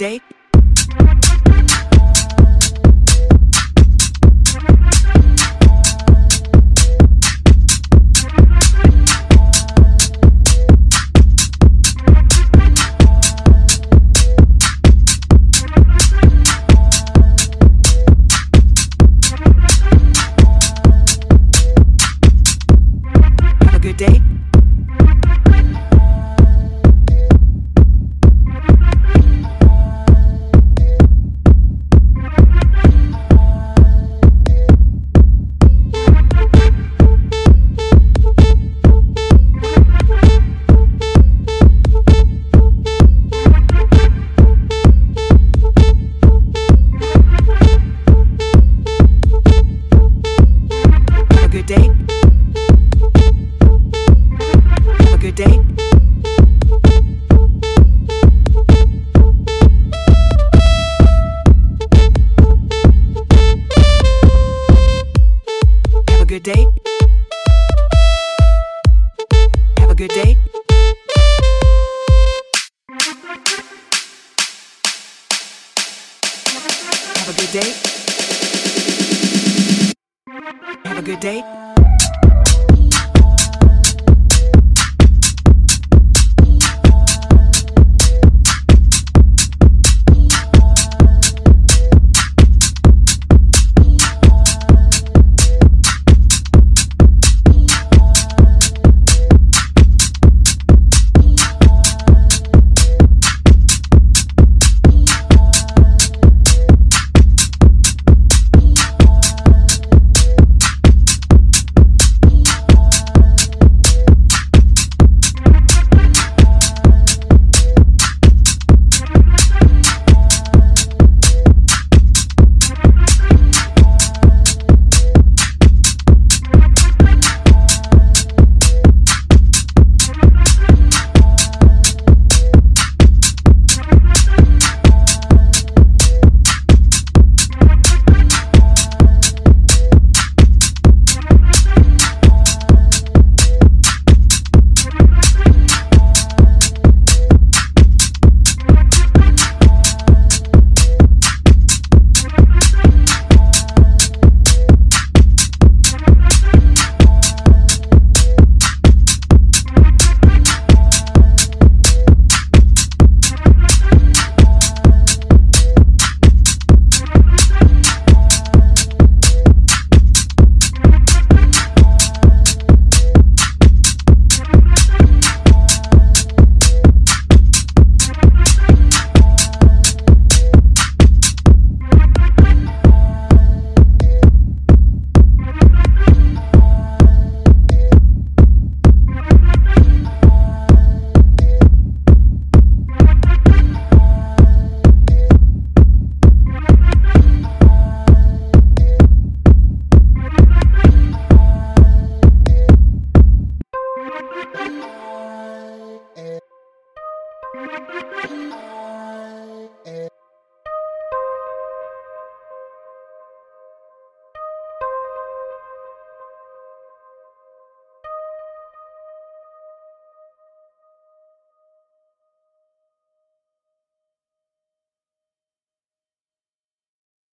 day. Good day. Have a good day. Have a good day. Have a good day. Oh.